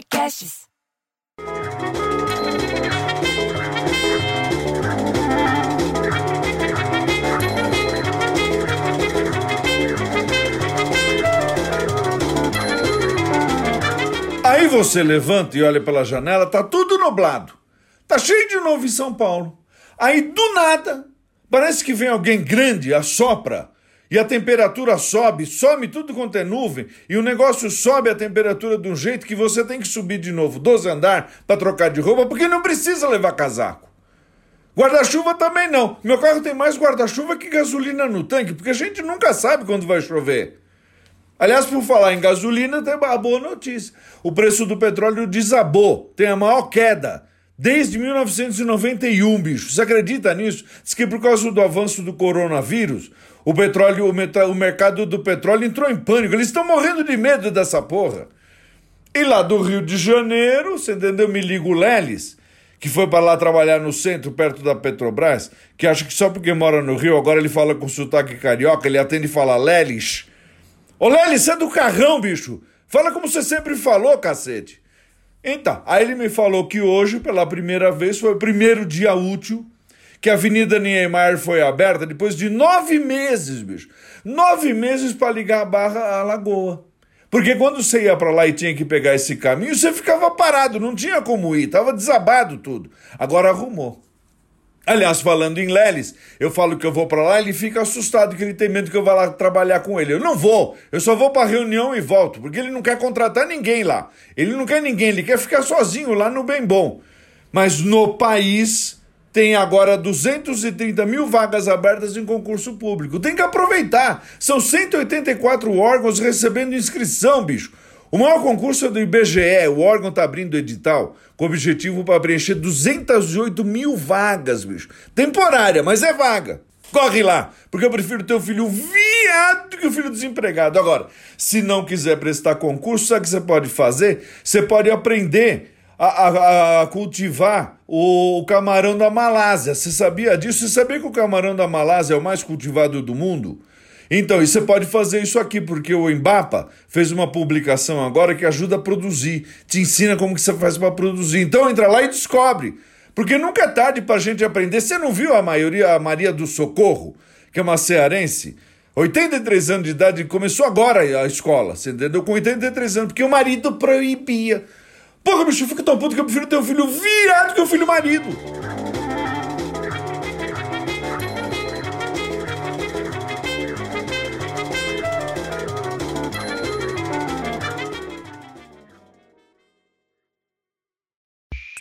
Podcasts. Aí você levanta e olha pela janela, tá tudo nublado. Tá cheio de novo em São Paulo. Aí do nada, parece que vem alguém grande, assopra, e a temperatura sobe, some tudo quanto é nuvem, e o negócio sobe a temperatura de um jeito que você tem que subir de novo 12 andar para trocar de roupa, porque não precisa levar casaco. Guarda-chuva também não. Meu carro tem mais guarda-chuva que gasolina no tanque, porque a gente nunca sabe quando vai chover. Aliás, por falar em gasolina, tem uma boa notícia. O preço do petróleo desabou, tem a maior queda desde 1991, bicho. Você acredita nisso? Diz que por causa do avanço do coronavírus, o petróleo, o, o mercado do petróleo entrou em pânico. Eles estão morrendo de medo dessa porra. E lá do Rio de Janeiro, você entendeu? Me liga o Leles, que foi para lá trabalhar no centro, perto da Petrobras, que acha que só porque mora no Rio, agora ele fala com sotaque carioca, ele atende e fala Leles. Ô Lely, você é do carrão, bicho. Fala como você sempre falou, cacete. Então, aí ele me falou que hoje, pela primeira vez, foi o primeiro dia útil que a Avenida Niemeyer foi aberta depois de nove meses, bicho. Nove meses para ligar a barra à lagoa. Porque quando você ia para lá e tinha que pegar esse caminho, você ficava parado, não tinha como ir, tava desabado tudo. Agora arrumou. Aliás, falando em Leles, eu falo que eu vou para lá, ele fica assustado que ele tem medo que eu vá lá trabalhar com ele. Eu não vou, eu só vou para reunião e volto, porque ele não quer contratar ninguém lá. Ele não quer ninguém, ele quer ficar sozinho lá no bem bom. Mas no país tem agora 230 mil vagas abertas em concurso público. Tem que aproveitar. São 184 órgãos recebendo inscrição, bicho. O maior concurso é do IBGE, o órgão está abrindo edital com objetivo para preencher 208 mil vagas, bicho. Temporária, mas é vaga. Corre lá, porque eu prefiro ter o filho viado que o filho desempregado. Agora, se não quiser prestar concurso, sabe o que você pode fazer? Você pode aprender a, a, a cultivar o, camarão da Malásia. Você sabia disso? Você sabia que o camarão da Malásia é o mais cultivado do mundo? Então, e você pode fazer isso aqui, porque o Embapa fez uma publicação agora que ajuda a produzir, te ensina como que você faz para produzir. Então, entra lá e descobre. Porque nunca é tarde para a gente aprender. Você não viu a maioria, a Maria do Socorro, que é uma cearense? 83 anos de idade, começou agora a escola, você entendeu? Com 83 anos, porque o marido proibia. Porra, bicho, eu fico tão puto que eu prefiro ter um filho viado que um filho marido.